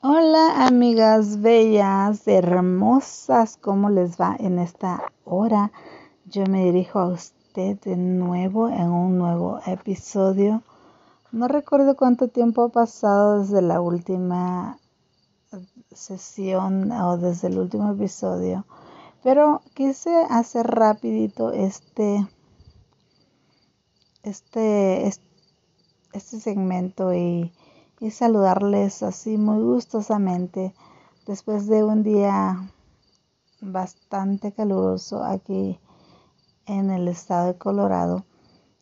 Hola amigas bellas, hermosas, ¿cómo les va en esta hora? Yo me dirijo a usted de nuevo en un nuevo episodio. No recuerdo cuánto tiempo ha pasado desde la última sesión o desde el último episodio, pero quise hacer rapidito este este, este segmento y, y saludarles así muy gustosamente después de un día bastante caluroso aquí en el estado de Colorado,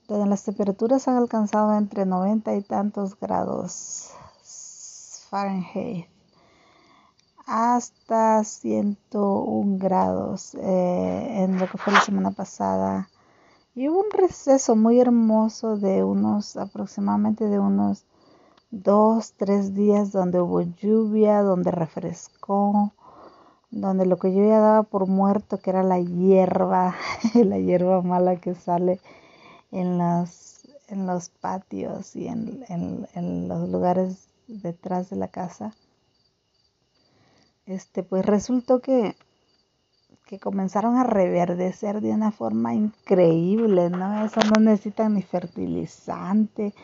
donde las temperaturas han alcanzado entre 90 y tantos grados Fahrenheit hasta 101 grados eh, en lo que fue la semana pasada. Y hubo un receso muy hermoso de unos, aproximadamente de unos dos, tres días donde hubo lluvia, donde refrescó, donde lo que yo ya daba por muerto, que era la hierba, la hierba mala que sale en los, en los patios y en, en los lugares detrás de la casa. Este, pues resultó que que comenzaron a reverdecer de una forma increíble, ¿no? Eso no necesitan ni fertilizante,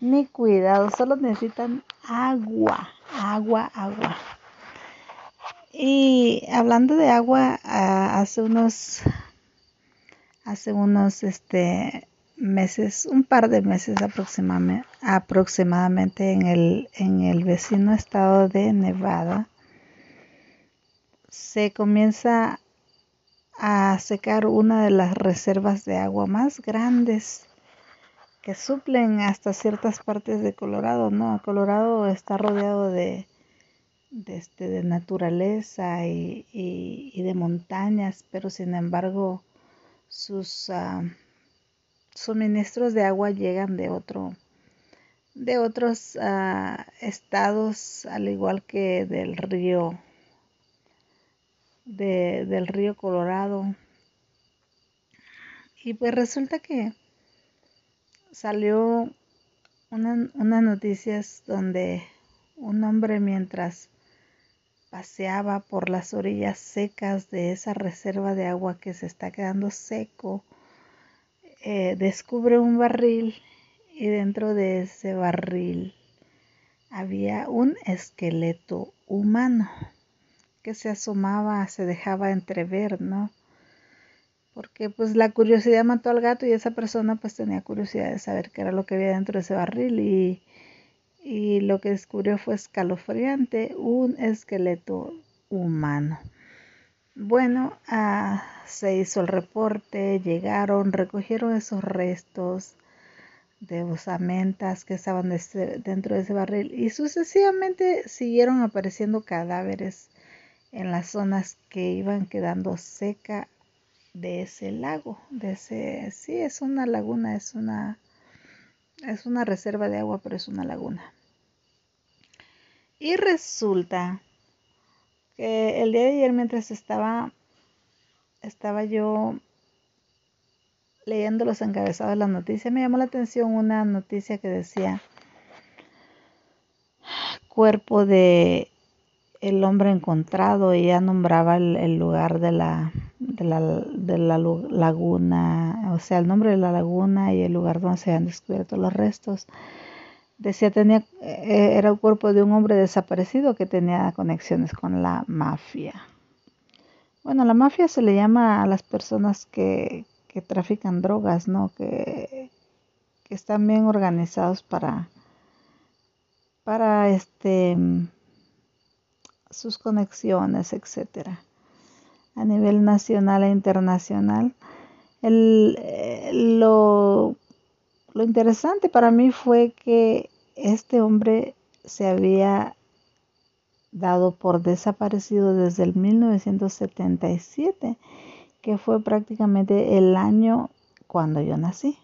ni cuidado, solo necesitan agua, agua, agua. Y hablando de agua, ah, hace unos, hace unos, este, meses, un par de meses aproximadamente, aproximadamente en el, en el vecino estado de Nevada, se comienza a secar una de las reservas de agua más grandes suplen hasta ciertas partes de Colorado, ¿no? Colorado está rodeado de, de, este, de naturaleza y, de montañas, pero sin embargo sus ah, suministros de agua llegan de otro de otros ah, estados al igual que del río del río Colorado. Y pues resulta que salió una, unas noticias donde un hombre mientras paseaba por las orillas secas de esa reserva de agua que se está quedando seco, eh, descubre un barril y dentro de ese barril había un esqueleto humano que se asomaba, se dejaba entrever, ¿no? Porque pues la curiosidad mató al gato y esa persona pues tenía curiosidad de saber qué era lo que había dentro de ese barril y, y lo que descubrió fue escalofriante, un esqueleto humano. Bueno, ah, se hizo el reporte, llegaron, recogieron esos restos de osamentas que estaban dentro de ese barril y sucesivamente siguieron apareciendo cadáveres en las zonas que iban quedando seca de ese lago, de ese, sí, es una laguna, es una, es una reserva de agua, pero es una laguna. Y resulta que el día de ayer mientras estaba, estaba yo leyendo los encabezados de la noticia, me llamó la atención una noticia que decía cuerpo de el hombre encontrado y ya nombraba el, lugar de la, de la, de la, laguna, o sea, el nombre de la laguna y el lugar donde se habían descubierto los restos. Decía, tenía, eh, era el cuerpo de un hombre desaparecido que tenía conexiones con la mafia. Bueno, la mafia se le llama a las personas que, que trafican drogas, ¿no? Que, que están bien organizados para, para este sus conexiones, etcétera, a nivel nacional e internacional. lo, lo interesante para mí fue que este hombre se había dado por desaparecido desde el 1977, que fue prácticamente el año cuando yo nací.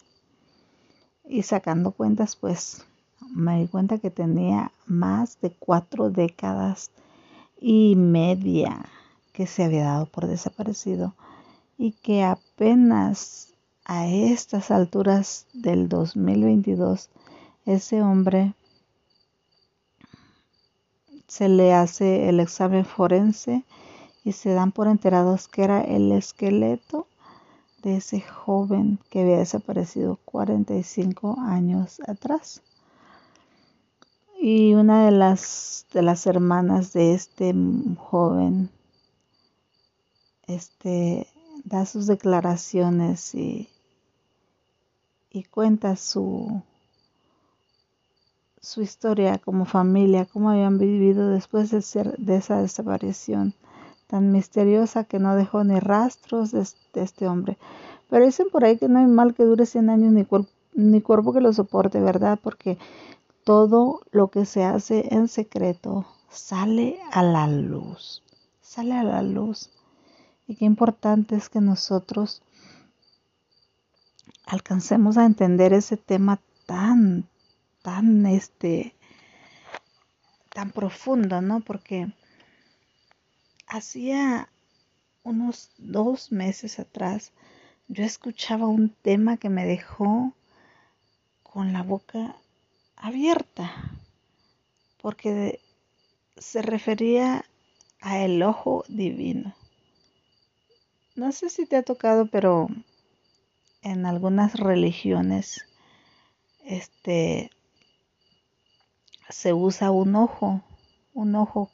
Y sacando cuentas, pues me di cuenta que tenía más de cuatro décadas y media que se había dado por desaparecido y que apenas a estas alturas del 2022 ese hombre se le hace el examen forense y se dan por enterados que era el esqueleto de ese joven que había desaparecido 45 años atrás. Y una de las, de las hermanas de este joven este, da sus declaraciones y, y cuenta su, su historia como familia, cómo habían vivido después de, ser, de esa desaparición tan misteriosa que no dejó ni rastros de, este hombre. Pero dicen por ahí que no hay mal que dure 100 años ni, ni cuerpo que lo soporte, ¿verdad? Porque todo lo que se hace en secreto sale a la luz, sale a la luz. Y qué importante es que nosotros alcancemos a entender ese tema tan, tan, este, tan profundo, ¿no? Porque hacía unos dos meses atrás yo escuchaba un tema que me dejó con la boca abierta, porque se refería a el ojo divino. No sé si te ha tocado, pero en algunas religiones este se usa un ojo, un ojo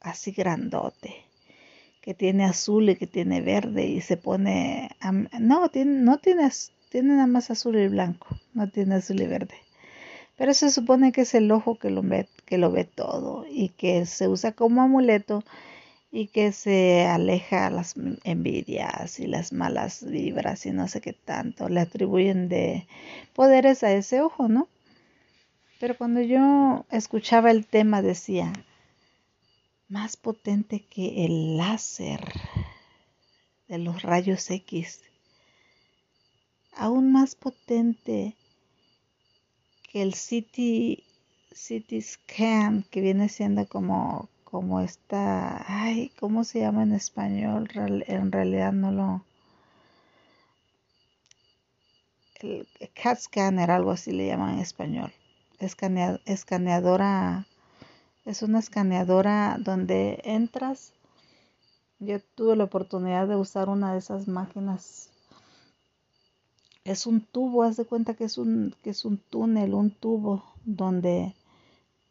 así grandote, que tiene azul y que tiene verde y se pone, no, tiene, no tiene, tiene nada más azul y blanco, no tiene azul y verde. Pero se supone que es el ojo que lo ve, que lo ve todo y que se usa como amuleto y que se aleja las envidias y las malas vibras y no sé qué tanto. Le atribuyen de poderes a ese ojo, ¿no? Pero cuando yo escuchaba el tema decía, más potente que el láser de los rayos X, aún más potente que el CT, CT scan, que viene siendo como, como esta, ay, ¿cómo se llama en español? En realidad no lo... El CAT scanner, algo así le llaman en español. escaneadora, es una escaneadora donde entras. Yo tuve la oportunidad de usar una de esas máquinas es un tubo, haz de cuenta que es un, que es un túnel, un tubo donde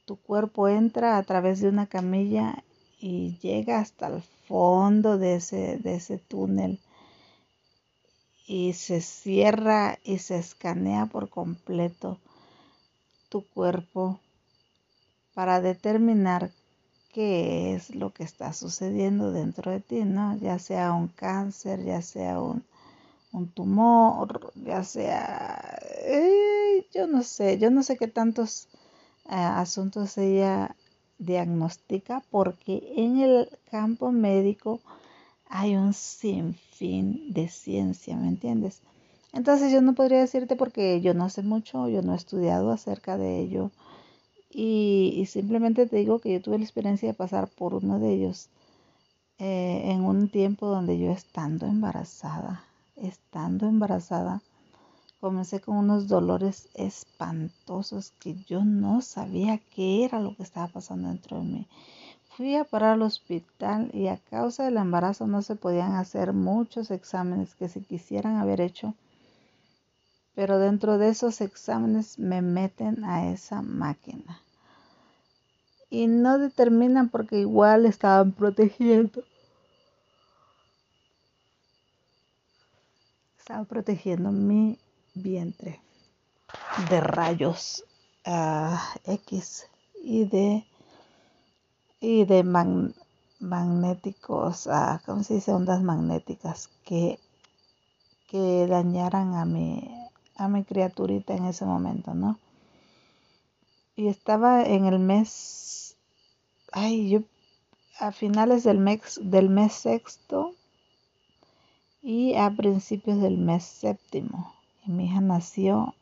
tu cuerpo entra a través de una camilla y llega hasta el fondo de ese, de ese túnel y se cierra y se escanea por completo tu cuerpo para determinar qué es lo que está sucediendo dentro de ti, ¿no? Ya sea un cáncer, ya sea un, un tumor, ya sea, eh, yo no sé, yo no sé qué tantos asuntos ella diagnostica porque en el campo médico hay un sinfín de ciencia, ¿me entiendes? Entonces yo no podría decirte porque yo no sé mucho, yo no he estudiado acerca de ello y, simplemente te digo que yo tuve la experiencia de pasar por uno de ellos eh, en un tiempo donde yo estando embarazada estando embarazada, comencé con unos dolores espantosos que yo no sabía qué era lo que estaba pasando dentro de mí. Fui a parar al hospital y a causa del embarazo no se podían hacer muchos exámenes que se quisieran haber hecho. Pero dentro de esos exámenes me meten a esa máquina. Y no determinan porque igual estaban protegiendo estaba protegiendo mi vientre de rayos ah, X y de y de magnéticos, uh, ¿cómo se dice? Ondas magnéticas que, que dañaran a mi, a mi criaturita en ese momento, ¿no? Y estaba en el mes, ay, yo a finales del mes, del mes sexto, y a principios del mes séptimo. Mi hija nació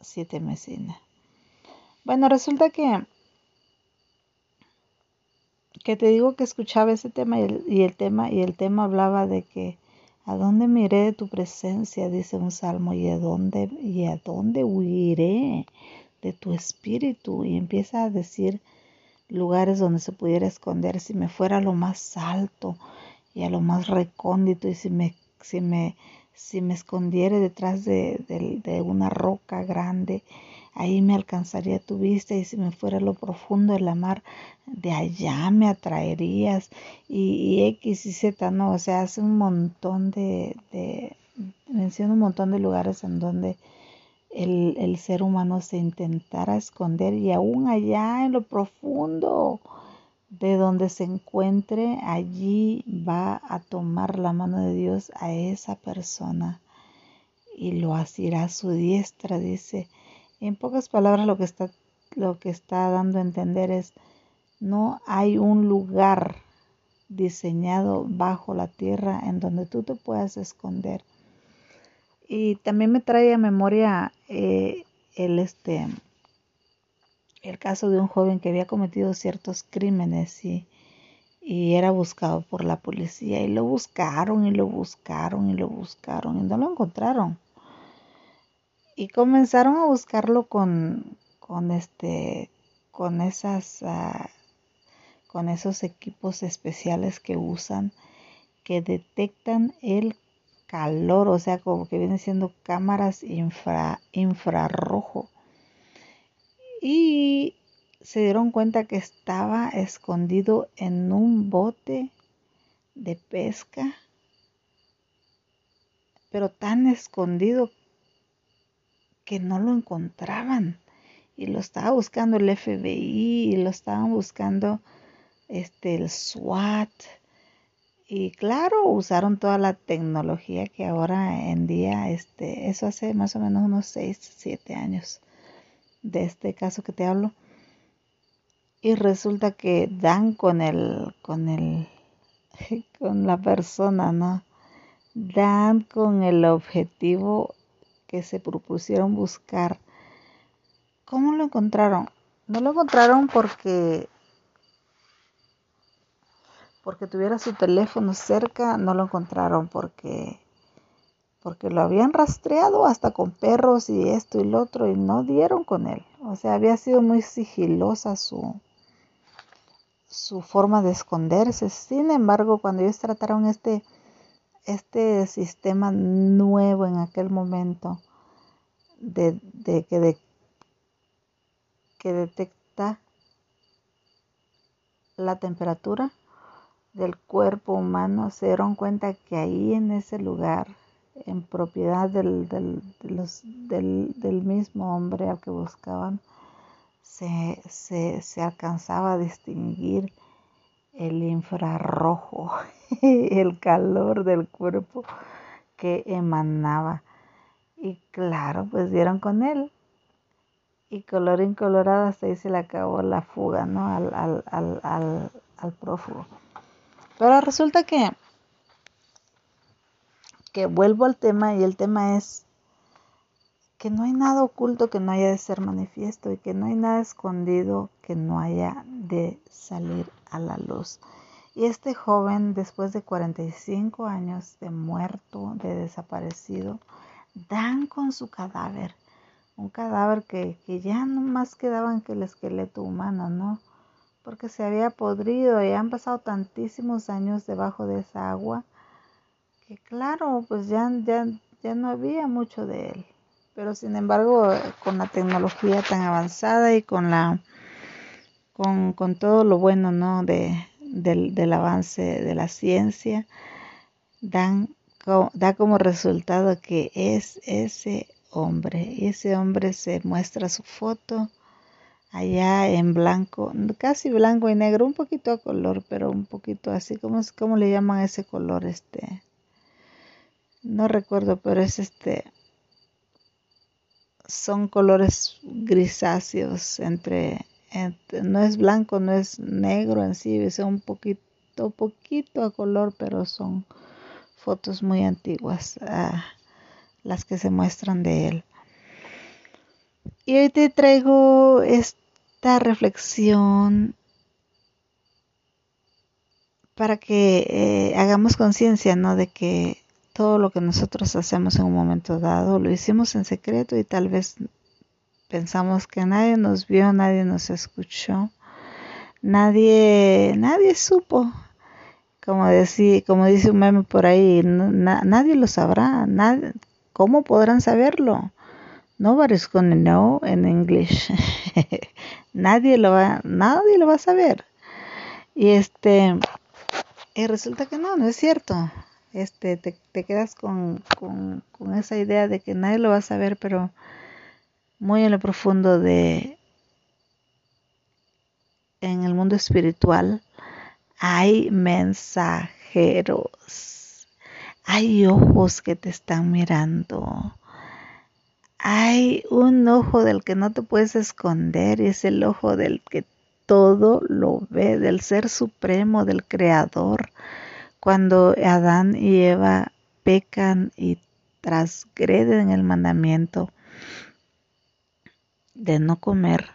siete mesines. Bueno, resulta que que te digo que escuchaba ese tema y el, y el, tema y el tema hablaba de que a dónde miré de tu presencia dice un salmo y a dónde y a dónde huiré de tu espíritu y empieza a decir lugares donde se pudiera esconder, si me fuera a lo más alto y a lo más recóndito y si me, si me, si me escondiera detrás de, de una roca grande, ahí me alcanzaría tu vista y si me fuera a lo profundo de la mar, de allá me atraerías. Y, X y Z, no, o sea, hace un montón de, de menciona un montón de lugares en donde el, el, ser humano se intentara esconder y aún allá en lo profundo de donde se encuentre, allí va a tomar la mano de Dios a esa persona y lo asirá a su diestra, dice. En pocas palabras lo que está, lo que está dando a entender es, no hay un lugar diseñado bajo la tierra en donde tú te puedas esconder y también me trae a memoria eh, el, este, el caso de un joven que había cometido ciertos crímenes y, y era buscado por la policía y lo buscaron y lo buscaron y lo buscaron y no lo encontraron. Y comenzaron a buscarlo con, con este con esas uh, con esos equipos especiales que usan que detectan el calor, o sea, como que vienen siendo cámaras infra, infrarrojo. Se dieron cuenta que estaba escondido en un bote de pesca, pero tan escondido que no lo encontraban. Y lo estaba buscando el FBI y lo estaban buscando este el SWAT y claro, usaron toda la tecnología que ahora en día, este, eso hace más o menos unos 6, 7 años de este caso que te hablo. Y resulta que dan con el, con el, con la persona, ¿no? Dan con el objetivo que se propusieron buscar. ¿Cómo lo encontraron? No lo encontraron porque porque tuviera su teléfono cerca, no lo encontraron porque porque lo habían rastreado hasta con perros y esto y lo otro y no dieron con él. O sea, había sido muy sigilosa su su forma de esconderse. Sin embargo, cuando ellos trataron este este sistema nuevo en aquel momento de, de que de, detecta la temperatura del cuerpo humano se dieron cuenta que ahí en ese lugar, en propiedad del, del, los, del, del mismo hombre al que buscaban, se, se, se, alcanzaba a distinguir el infrarrojo, el calor del cuerpo que emanaba. Y claro, pues dieron con él. Y color incolorado hasta ahí se le acabó la fuga, ¿no? Al, al, al, al, al prófugo. Pero resulta que, que vuelvo al tema y el tema es que no hay nada oculto que no haya de ser manifiesto y que no hay nada escondido que no haya de salir a la luz. Y este joven, después de 45 años de muerto, de desaparecido, dan con su cadáver. Un cadáver que, que ya no más quedaban que el esqueleto humano, ¿no? porque se había podrido y han pasado tantísimos años debajo de esa agua que claro, pues ya, ya, ya no había mucho de él. Pero sin embargo, con la tecnología tan avanzada y con la con, con todo lo bueno ¿no? de, del, del avance de la ciencia, dan, da como resultado que es ese hombre. Y ese hombre se muestra su foto allá en blanco, casi blanco y negro, un poquito a color, pero un poquito así, como cómo le llaman ese color? Este, no recuerdo, pero es este, son colores grisáceos entre, no es blanco, no es negro en sí, es un poquito, poquito a color, pero son fotos muy antiguas, ah, las que se muestran de él. Y hoy te traigo este reflexión para que eh, hagamos conciencia, ¿no? De que todo lo que nosotros hacemos en un momento dado lo hicimos en secreto y tal vez pensamos que nadie nos vio, nadie nos escuchó, nadie, nadie supo. Como, decía, como dice un meme por ahí, nadie lo sabrá. Nadie, ¿Cómo podrán saberlo? Nobody's gonna know in English. nadie lo va, nadie lo va a saber. Y este, y resulta que no, no es cierto. Este, te, te quedas con, con, con esa idea de que nadie lo va a saber, pero muy en lo profundo de en el mundo espiritual hay mensajeros, hay ojos que te están mirando, hay un ojo del que no te puedes esconder y es el ojo del que todo lo ve, del ser supremo, del creador. Cuando Adán y Eva pecan y transgreden el mandamiento de no comer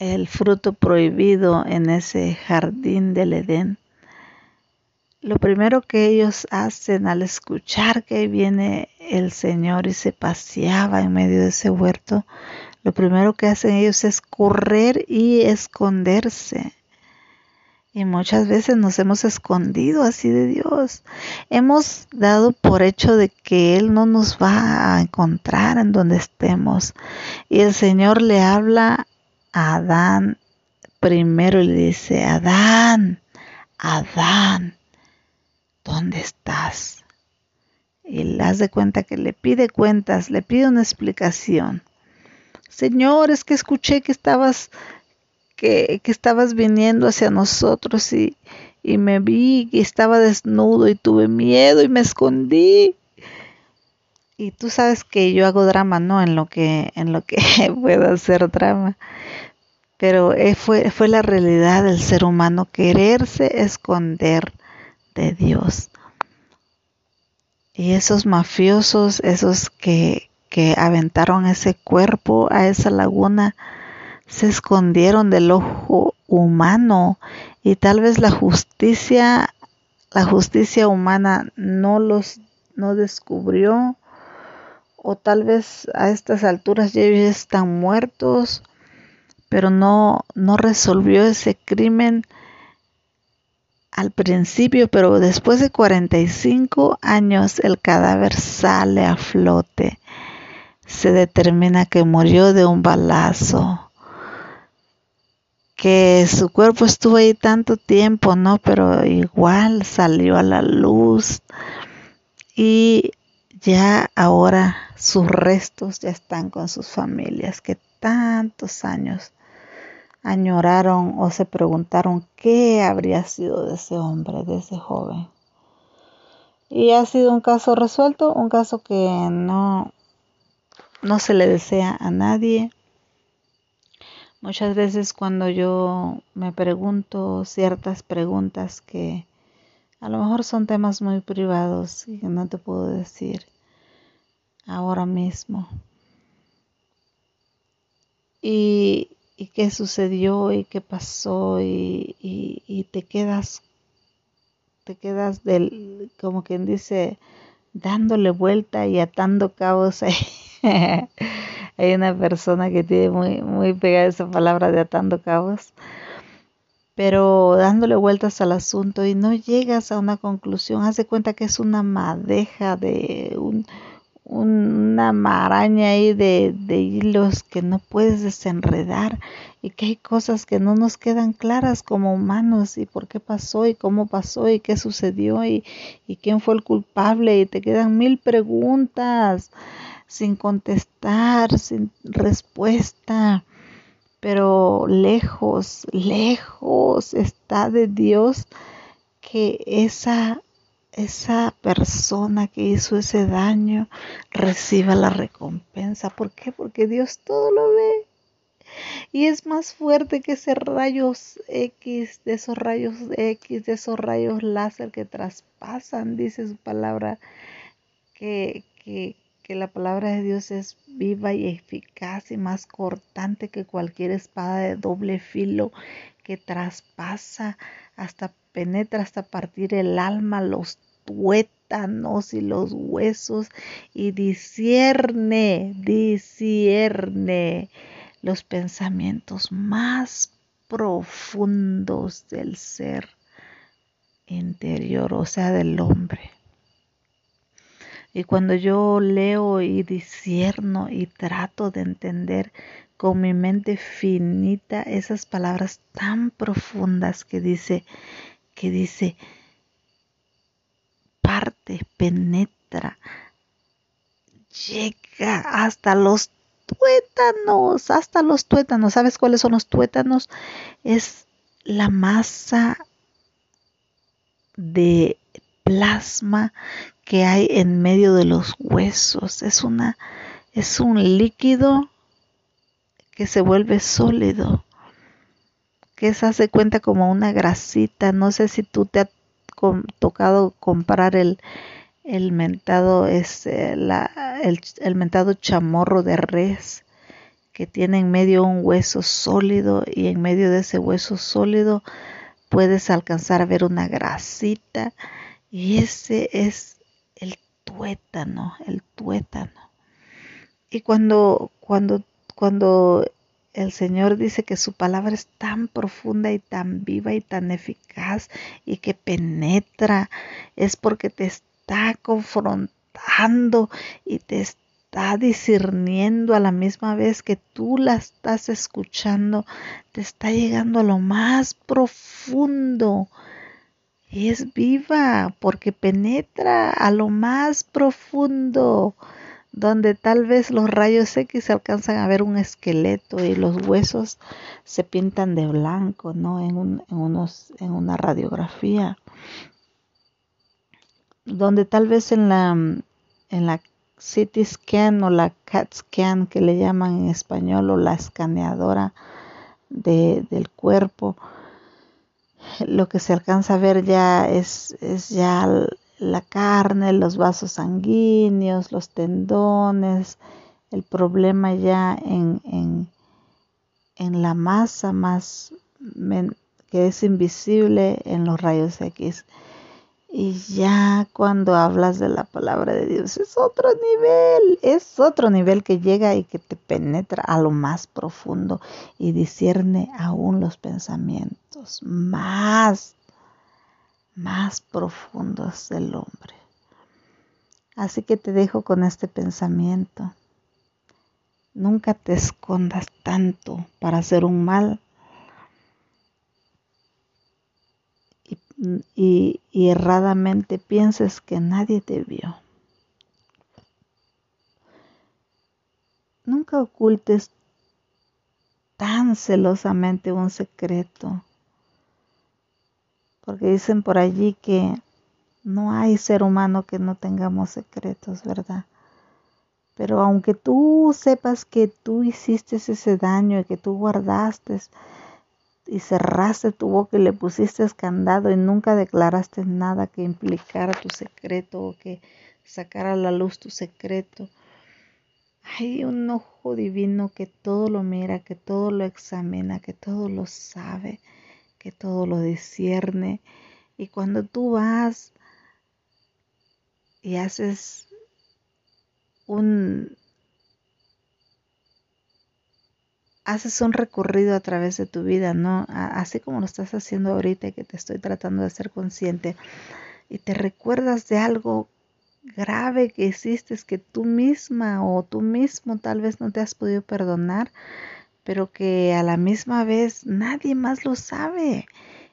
el fruto prohibido en ese jardín del Edén, lo primero que ellos hacen al escuchar que viene el Señor y se paseaba en medio de ese huerto, lo primero que hacen ellos es correr y esconderse. Y muchas veces nos hemos escondido así de Dios. Hemos dado por hecho de que Él no nos va a encontrar en donde estemos. Y el Señor le habla a Adán primero le dice, Adán, Adán, ¿dónde estás? Y le hace cuenta que le pide cuentas, le pide una explicación. Señor, es que escuché que estabas, que, que estabas viniendo hacia nosotros y, y me vi que estaba desnudo y tuve miedo y me escondí. Y tú sabes que yo hago drama, ¿no? En lo que, en lo que puedo hacer drama pero eh, fue, fue la realidad del ser humano quererse esconder de Dios. Y esos mafiosos, esos que, que aventaron ese cuerpo a esa laguna, se escondieron del ojo humano y tal vez la justicia, la justicia humana no los no descubrió o tal vez a estas alturas ya están muertos pero no, no resolvió ese crimen al principio, pero después de 45 años el cadáver sale a flote. Se determina que murió de un balazo, que su cuerpo estuvo ahí tanto tiempo, ¿no? Pero igual salió a la luz y ya ahora sus restos ya están con sus familias que tantos años añoraron o se preguntaron qué habría sido de ese hombre, de ese joven. Y ha sido un caso resuelto, un caso que no, no se le desea a nadie. Muchas veces cuando yo me pregunto ciertas preguntas que a lo mejor son temas muy privados y que no te puedo decir ahora mismo. Y, y qué sucedió y qué pasó y, y, te quedas te quedas del como quien dice dándole vuelta y atando cabos hay una persona que tiene muy muy pegada esa palabra de atando cabos pero dándole vueltas al asunto y no llegas a una conclusión. Haz de cuenta que es una madeja de un una maraña ahí de, de, hilos que no puedes desenredar y que hay cosas que no nos quedan claras como humanos y por qué pasó y cómo pasó y qué sucedió y, y quién fue el culpable y te quedan mil preguntas sin contestar, sin respuesta. Pero lejos, lejos está de Dios que esa esa persona que hizo ese daño reciba la recompensa. ¿Por qué? Porque Dios todo lo ve. Y es más fuerte que esos rayos X, de esos rayos X, de esos rayos láser que traspasan, dice su palabra, que, que, que la palabra de Dios es viva y eficaz y más cortante que cualquier espada de doble filo que traspasa hasta penetra hasta partir el alma, los tuétanos y los huesos y discierne, discierne los pensamientos más profundos del ser interior, o sea, del hombre. Y cuando yo leo y disierno y trato de entender con mi mente finita esas palabras tan profundas que dice, que dice, parte, penetra, llega hasta los tuétanos, hasta los tuétanos. ¿Sabes cuáles son los tuétanos? Es la masa de plasma que hay en medio de los huesos. Es una es un líquido que se vuelve sólido, que se hace cuenta como una grasita. No sé si tú te ha tocado comprar el, el mentado es este, la, el, el, mentado chamorro de res que tiene en medio un hueso sólido y en medio de ese hueso sólido puedes alcanzar a ver una grasita y ese es tuétano, el tuétano. Y cuando cuando cuando el Señor dice que su palabra es tan profunda y tan viva y tan eficaz y que penetra, es porque te está confrontando y te está discerniendo a la misma vez que tú la estás escuchando, te está llegando a lo más profundo. Es viva porque penetra a lo más profundo, donde tal vez los rayos X alcanzan a ver un esqueleto y los huesos se pintan de blanco, ¿no? En, un, en, una radiografía donde tal vez en la, en la CT scan o la CAT scan que le llaman en español o la escaneadora de, del cuerpo, lo que se alcanza a ver ya es, es ya la carne, los vasos sanguíneos, los tendones, el problema ya en, en, en la masa más que es invisible en los rayos X. Y ya cuando hablas de la palabra de Dios es otro nivel, es otro nivel que llega y que te penetra a lo más profundo y discierne aún los pensamientos más, más profundos del hombre. Así que te dejo con este pensamiento. Nunca te escondas tanto para hacer un mal y, erradamente pienses que nadie te vio. Nunca ocultes tan celosamente un secreto, porque dicen por allí que no hay ser humano que no tengamos secretos, ¿verdad? Pero aunque tú sepas que tú hiciste ese daño y que tú guardaste y cerraste tu boca y le pusiste escandado y nunca declaraste nada que implicara tu secreto o que sacara a la luz tu secreto. Hay un ojo divino que todo lo mira, que todo lo examina, que todo lo sabe, que todo lo discierne. Y cuando tú vas y haces un haces un recorrido a través de tu vida, ¿no? Así como lo estás haciendo ahorita y que te estoy tratando de ser consciente y te recuerdas de algo grave que hiciste que tú misma o tú mismo tal vez no te has podido perdonar, pero que a la misma vez nadie más lo sabe.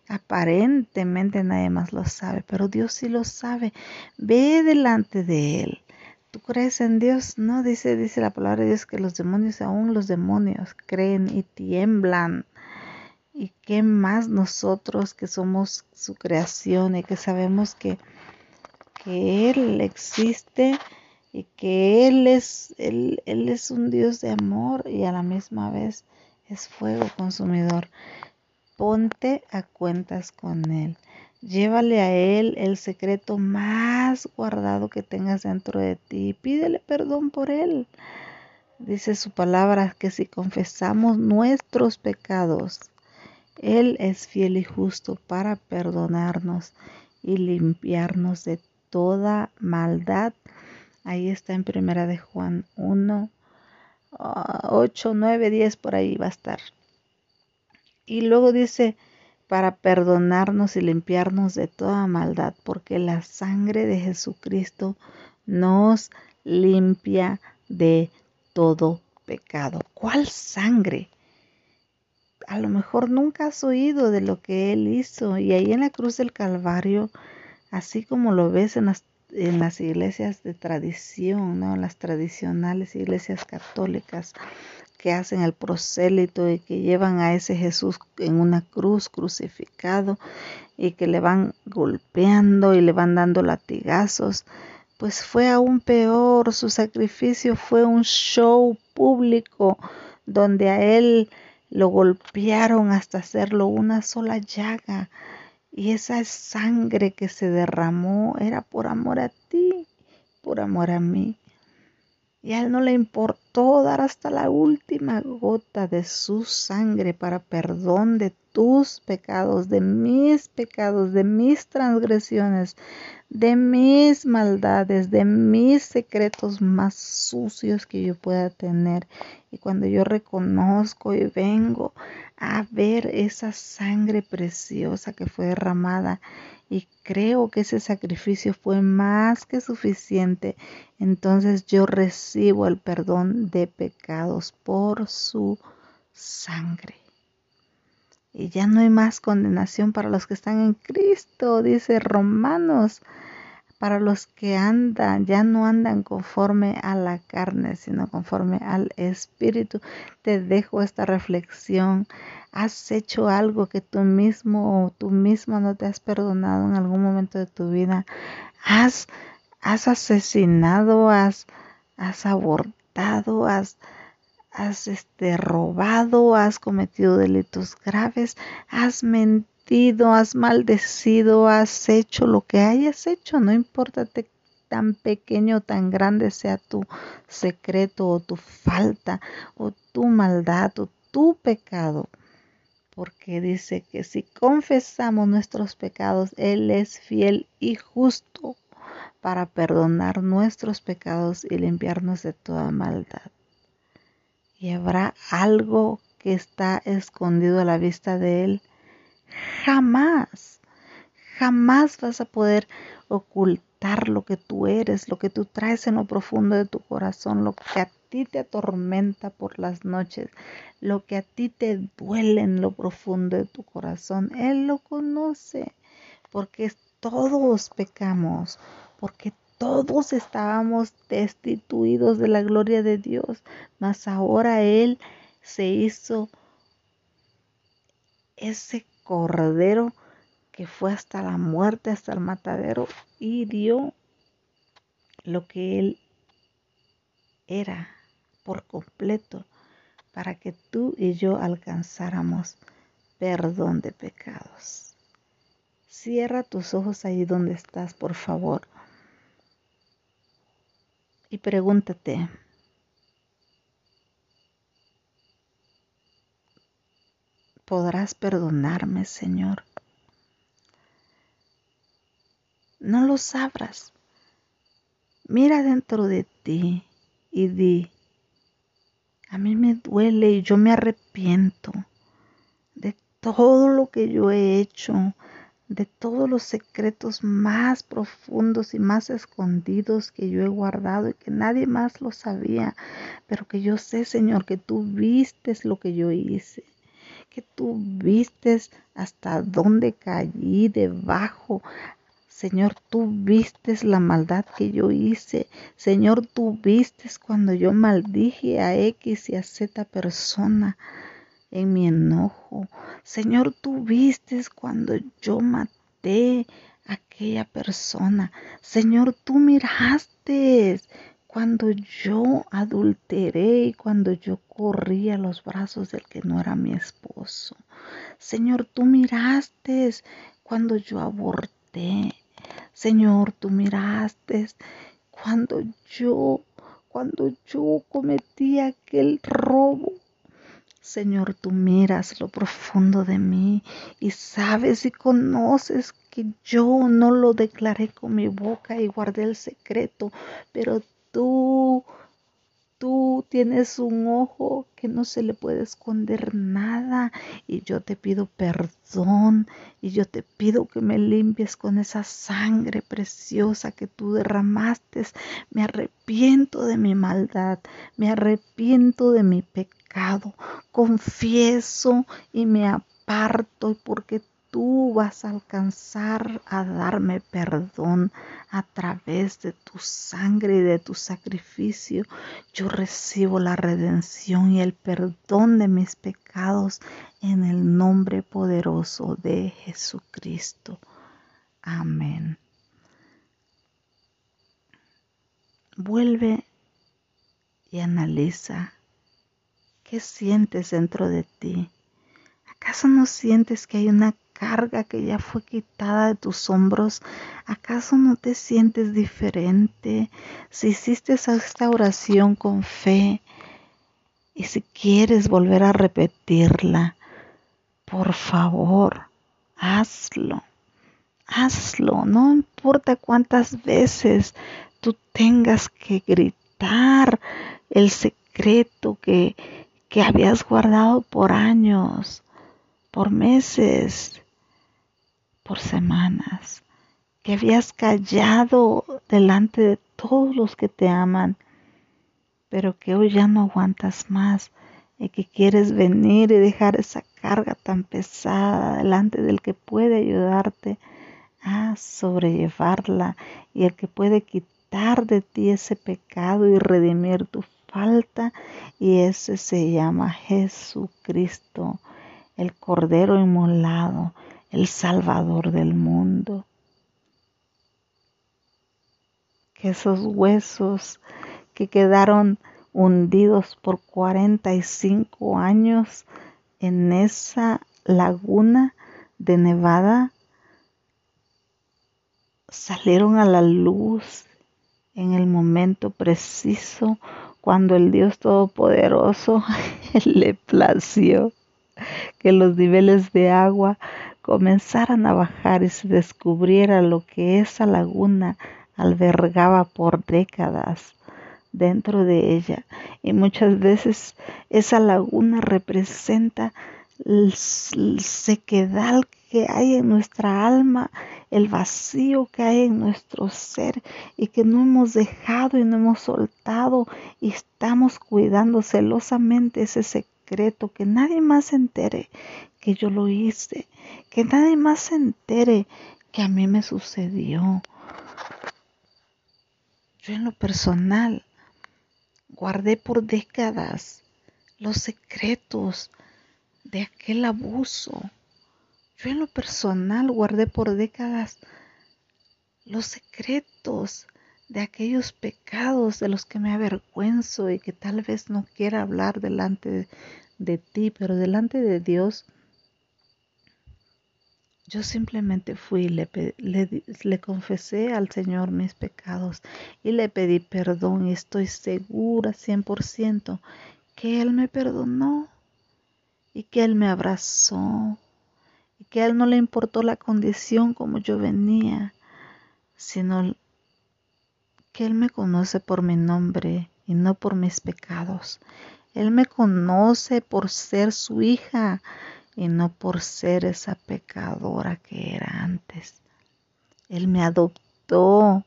Aparentemente nadie más lo sabe, pero Dios sí lo sabe. Ve delante de Él ¿Tú crees en Dios? No, dice, dice la palabra de Dios que los demonios, aún los demonios, creen y tiemblan. ¿Y qué más nosotros que somos su creación y que sabemos que, que Él existe y que Él es, él, él es un Dios de amor y a la misma vez es fuego consumidor? Ponte a cuentas con Él. Llévale a Él el secreto más guardado que tengas dentro de ti. Pídele perdón por Él. Dice su palabra que si confesamos nuestros pecados, Él es fiel y justo para perdonarnos y limpiarnos de toda maldad. Ahí está en primera de Juan 1, 8, 9, 10, por ahí va a estar. Y luego dice, para perdonarnos y limpiarnos de toda maldad, porque la sangre de Jesucristo nos limpia de todo pecado. ¿Cuál sangre? A lo mejor nunca has oído de lo que Él hizo y ahí en la cruz del Calvario, así como lo ves en las, en las iglesias de tradición, ¿no? las tradicionales iglesias católicas, que hacen el prosélito y que llevan a ese Jesús en una cruz crucificado y que le van golpeando y le van dando latigazos, pues fue aún peor, su sacrificio fue un show público donde a él lo golpearon hasta hacerlo una sola llaga y esa sangre que se derramó era por amor a ti, por amor a mí. Y a él no le importó dar hasta la última gota de su sangre para perdón de tus pecados, de mis pecados, de mis transgresiones, de mis maldades, de mis secretos más sucios que yo pueda tener. Y cuando yo reconozco y vengo a ver esa sangre preciosa que fue derramada y creo que ese sacrificio fue más que suficiente, entonces yo recibo el perdón de pecados por su sangre. Y ya no hay más condenación para los que están en Cristo, dice Romanos para los que andan, ya no andan conforme a la carne, sino conforme al Espíritu. Te dejo esta reflexión. ¿Has hecho algo que tú mismo o tú misma no te has perdonado en algún momento de tu vida? ¿Has, has asesinado, has, has abortado, has, has este, robado, has cometido delitos graves, has mentido? Has maldecido, has hecho lo que hayas hecho, no importa tan pequeño o tan grande sea tu secreto o tu falta o tu maldad o tu pecado. Porque dice que si confesamos nuestros pecados, Él es fiel y justo para perdonar nuestros pecados y limpiarnos de toda maldad. Y habrá algo que está escondido a la vista de Él Jamás, jamás vas a poder ocultar lo que tú eres, lo que tú traes en lo profundo de tu corazón, lo que a ti te atormenta por las noches, lo que a ti te duele en lo profundo de tu corazón. Él lo conoce, porque todos pecamos, porque todos estábamos destituidos de la gloria de Dios, mas ahora Él se hizo ese cordero que fue hasta la muerte, hasta el matadero, y dio lo que él era por completo para que tú y yo alcanzáramos perdón de pecados. Cierra tus ojos ahí donde estás, por favor. Y pregúntate, podrás perdonarme, Señor. No lo sabrás. Mira dentro de ti y di, a mí me duele y yo me arrepiento de todo lo que yo he hecho, de todos los secretos más profundos y más escondidos que yo he guardado y que nadie más lo sabía, pero que yo sé, Señor, que tú vistes lo que yo hice que tú vistes hasta dónde caí debajo. Señor, tú vistes la maldad que yo hice. Señor, tú vistes cuando yo maldije a X y a Z persona en mi enojo. Señor, tú vistes cuando yo maté a aquella persona. Señor, tú miraste cuando yo adulteré y cuando yo corrí a los brazos del que no era mi esposo. Señor, tú miraste cuando yo aborté. Señor, tú miraste cuando yo, cuando yo cometí aquel robo. Señor, tú miras lo profundo de mí y sabes y conoces que yo no lo declaré con mi boca y guardé el secreto, pero tú tú tienes un ojo que no se le puede esconder nada y yo te pido perdón y yo te pido que me limpies con esa sangre preciosa que tú derramaste. Me arrepiento de mi maldad, me arrepiento de mi pecado, confieso y me aparto porque tú vas a alcanzar a darme perdón a través de tu sangre y de tu sacrificio. Yo recibo la redención y el perdón de mis pecados en el nombre poderoso de Jesucristo. Amén. Vuelve y analiza qué sientes dentro de ti. ¿Acaso no sientes que hay una carga que ya fue quitada de tus hombros, ¿acaso no te sientes diferente? Si hiciste esta oración con fe y si quieres volver a repetirla, por favor, hazlo. Hazlo, no importa cuántas veces tú tengas que gritar el secreto que, que habías guardado por años, por meses por semanas, que habías callado delante de todos los que te aman, pero que hoy ya no aguantas más y que quieres venir y dejar esa carga tan pesada delante del que puede ayudarte a sobrellevarla y el que puede quitar de ti ese pecado y redimir tu falta y ese se llama Jesucristo, el Cordero inmolado, el Salvador del mundo. Que esos huesos que quedaron hundidos por 45 años en esa laguna de Nevada salieron a la luz en el momento preciso cuando el Dios Todopoderoso le plació que los niveles de agua comenzaran a bajar y se descubriera lo que esa laguna albergaba por décadas dentro de ella. Y muchas veces esa laguna representa el sequedal que hay en nuestra alma, el vacío que hay en nuestro ser y que no hemos dejado y no hemos soltado y estamos cuidando celosamente ese secreto, que nadie más se entere que yo lo hice, que nadie más se entere que a mí me sucedió. Yo en lo personal guardé por décadas los secretos de aquel abuso. Yo en lo personal guardé por décadas los secretos de aquellos pecados de los que me avergüenzo y que tal vez no quiera hablar delante de, de ti, pero delante de Dios yo simplemente fui y le, le, confesé al Señor mis pecados y le pedí perdón y estoy segura 100% que Él me perdonó y que Él me abrazó y que a Él no le importó la condición como yo venía, sino que Él me conoce por mi nombre y no por mis pecados. Él me conoce por ser su hija y no por ser esa pecadora que era antes. Él me adoptó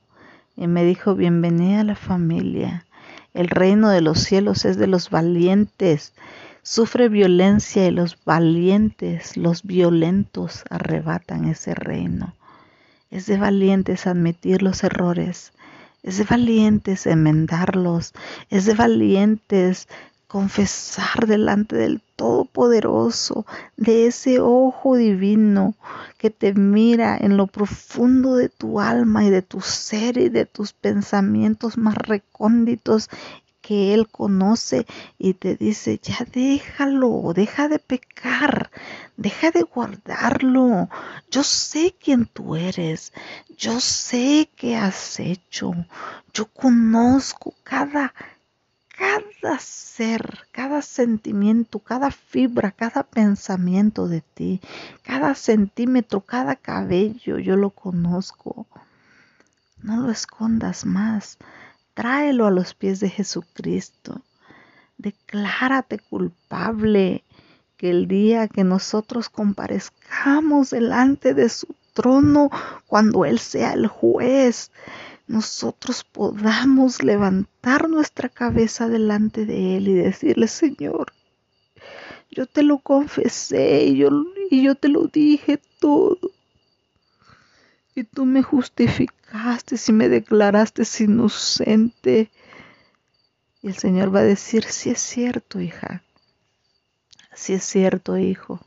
y me dijo, bienvenida a la familia. El reino de los cielos es de los valientes. Sufre violencia y los valientes, los violentos arrebatan ese reino. Es de valientes admitir los errores. Es de valientes enmendarlos. Es de valientes confesar delante del Todopoderoso, de ese ojo divino que te mira en lo profundo de tu alma y de tu ser y de tus pensamientos más recónditos que Él conoce y te dice, ya déjalo, deja de pecar, deja de guardarlo. Yo sé quién tú eres, yo sé qué has hecho, yo conozco cada cada ser, cada sentimiento, cada fibra, cada pensamiento de ti, cada centímetro, cada cabello, yo lo conozco. No lo escondas más. Tráelo a los pies de Jesucristo. declárate culpable, que el día que nosotros comparezcamos delante de su trono, cuando Él sea el juez, nosotros podamos levantar nuestra cabeza delante de Él y decirle, Señor, yo te lo confesé y yo, y yo te lo dije todo. Y tú me justificaste y me declaraste inocente. Y el Señor va a decir, sí es cierto, hija. Sí es cierto, hijo.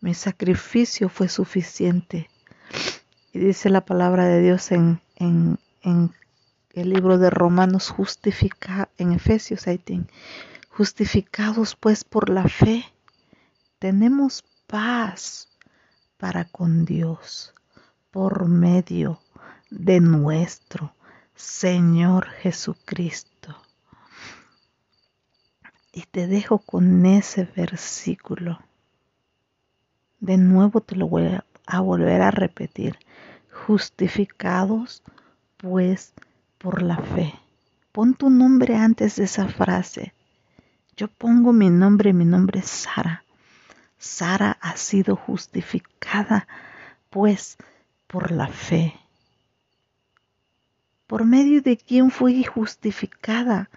Mi sacrificio fue suficiente. Y dice la palabra de Dios en, en, el libro de Romanos, justifica, en Efesios, I think, justificados pues por la fe, tenemos paz para con Dios por medio de nuestro Señor Jesucristo. Y te dejo con ese versículo. De nuevo te lo voy a volver a repetir. Justificados pues por la fe. Pon tu nombre antes de esa frase. Yo pongo mi nombre, mi nombre es Sara. Sara ha sido justificada pues por la fe. ¿Por medio de quién fui justificada?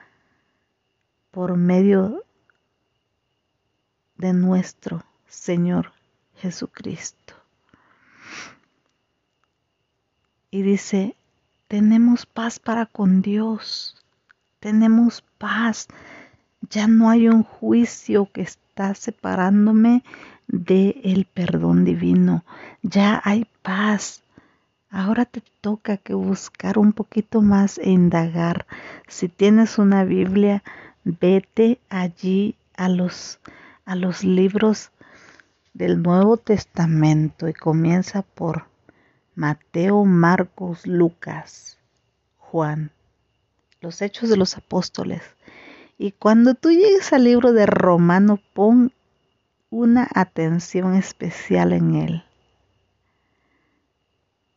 por medio de nuestro Señor Jesucristo. Y dice, tenemos paz para con Dios, tenemos paz, ya no hay un juicio que está separándome del el perdón divino, ya hay paz. Ahora te toca que buscar un poquito más e indagar. Si tienes una Biblia, vete allí a los, a los libros del Nuevo Testamento y comienza por Mateo, Marcos, Lucas, Juan, los hechos de los apóstoles. Y cuando tú llegues al libro de Romano, pon una atención especial en él.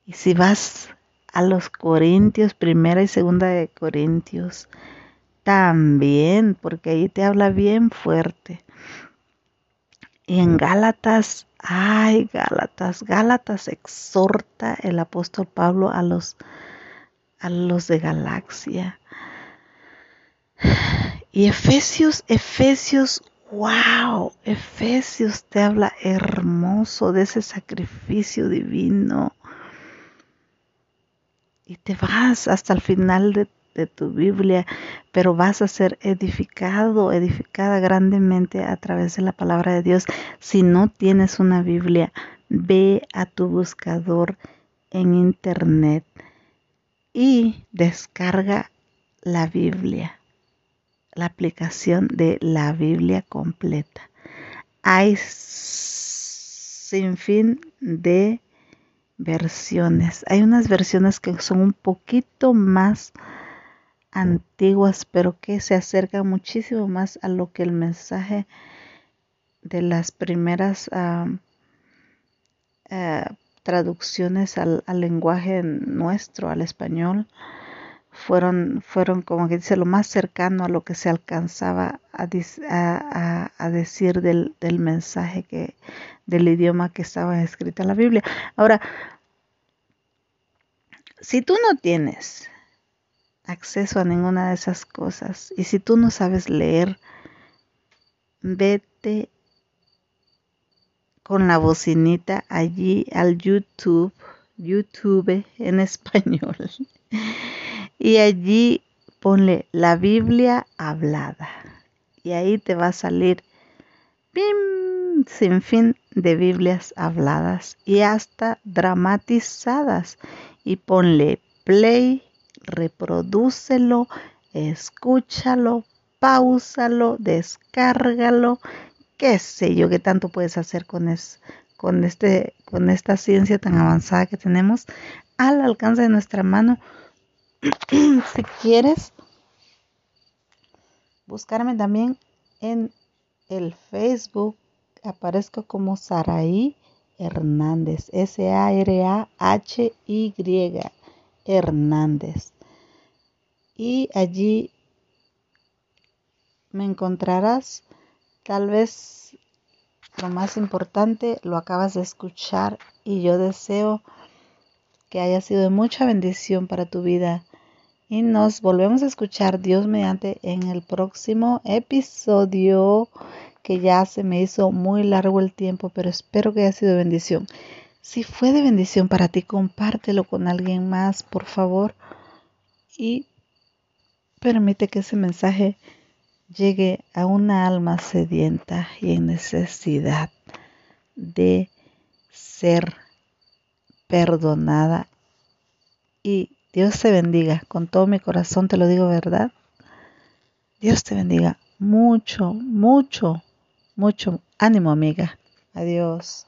Y si vas a los Corintios, primera y segunda de Corintios, también, porque ahí te habla bien fuerte. Y en Gálatas, ay, Gálatas, Gálatas exhorta el apóstol Pablo a los, a los de Galaxia. Y Efesios, Efesios, wow, Efesios te habla hermoso de ese sacrificio divino. Y te vas hasta el final de de tu Biblia, pero vas a ser edificado, edificada grandemente a través de la palabra de Dios. Si no tienes una Biblia, ve a tu buscador en internet y descarga la Biblia, la aplicación de la Biblia completa. Hay sin fin de versiones. Hay unas versiones que son un poquito más antiguas, pero que se acercan muchísimo más a lo que el mensaje de las primeras eh, traducciones al, lenguaje nuestro, al español, fueron, fueron como que dice lo más cercano a lo que se alcanzaba a, decir del, del, mensaje que, del idioma que estaba escrita en la Biblia. Ahora, si tú no tienes acceso a ninguna de esas cosas. Y si tú no sabes leer, vete con la bocinita allí al YouTube, YouTube en español. Y allí ponle la Biblia hablada. Y ahí te va a salir ¡pim! sin fin de Biblias habladas y hasta dramatizadas. Y ponle play reprodúcelo, escúchalo, pausalo, descárgalo, qué sé yo qué tanto puedes hacer con, es, con, este, con esta ciencia tan avanzada que tenemos al alcance de nuestra mano. si quieres, buscarme también en el Facebook, aparezco como Saraí Hernández, S-A-R-A-H-Y Hernández. Y allí me encontrarás. Tal vez lo más importante lo acabas de escuchar y yo deseo que haya sido de mucha bendición para tu vida. Y nos volvemos a escuchar Dios mediante en el próximo episodio que ya se me hizo muy largo el tiempo, pero espero que haya sido de bendición. Si fue de bendición para ti, compártelo con alguien más, por favor. Y permite que ese mensaje llegue a una alma sedienta y en necesidad de ser perdonada. Y Dios te bendiga, con todo mi corazón te lo digo verdad. Dios te bendiga mucho, mucho, mucho. Ánimo amiga. Adiós.